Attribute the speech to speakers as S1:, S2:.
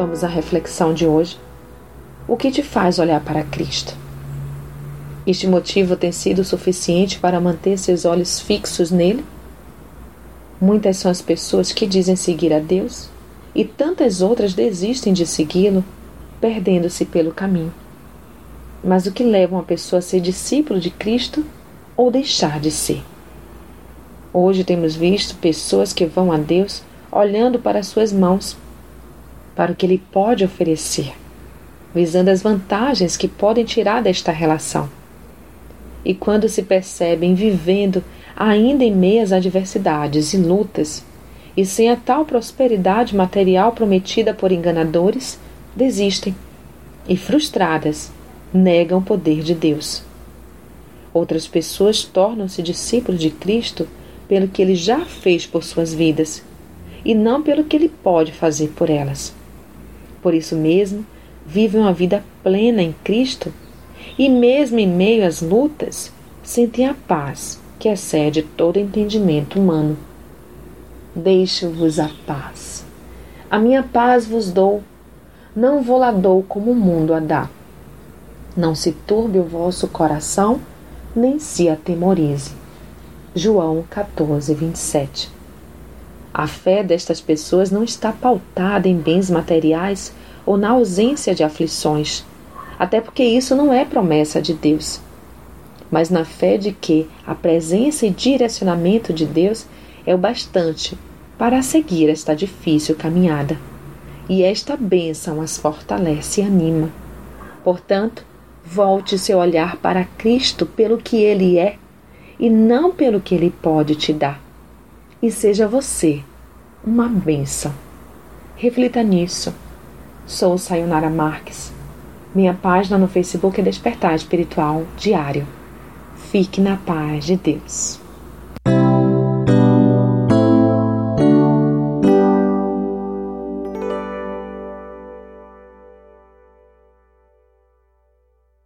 S1: Vamos à reflexão de hoje. O que te faz olhar para Cristo? Este motivo tem sido suficiente para manter seus olhos fixos nele? Muitas são as pessoas que dizem seguir a Deus e tantas outras desistem de segui-lo, perdendo-se pelo caminho. Mas o que leva uma pessoa a ser discípulo de Cristo ou deixar de ser? Hoje temos visto pessoas que vão a Deus olhando para suas mãos, para o que Ele pode oferecer, visando as vantagens que podem tirar desta relação. E quando se percebem vivendo ainda em meias adversidades e lutas, e sem a tal prosperidade material prometida por enganadores, desistem e, frustradas, negam o poder de Deus. Outras pessoas tornam-se discípulos de Cristo pelo que ele já fez por suas vidas e não pelo que ele pode fazer por elas. Por isso mesmo, vivem uma vida plena em Cristo e, mesmo em meio às lutas, sentem a paz que excede todo entendimento humano. Deixo-vos a paz. A minha paz vos dou, não vou lá dou como o mundo a dá. Não se turbe o vosso coração, nem se atemorize. João 14, 27 a fé destas pessoas não está pautada em bens materiais ou na ausência de aflições, até porque isso não é promessa de Deus, mas na fé de que a presença e direcionamento de Deus é o bastante para seguir esta difícil caminhada. E esta bênção as fortalece e anima. Portanto, volte seu olhar para Cristo pelo que Ele é e não pelo que Ele pode te dar e seja você uma bênção. Reflita nisso. Sou Sayonara Marques. Minha página no Facebook é Despertar Espiritual Diário. Fique na paz de Deus.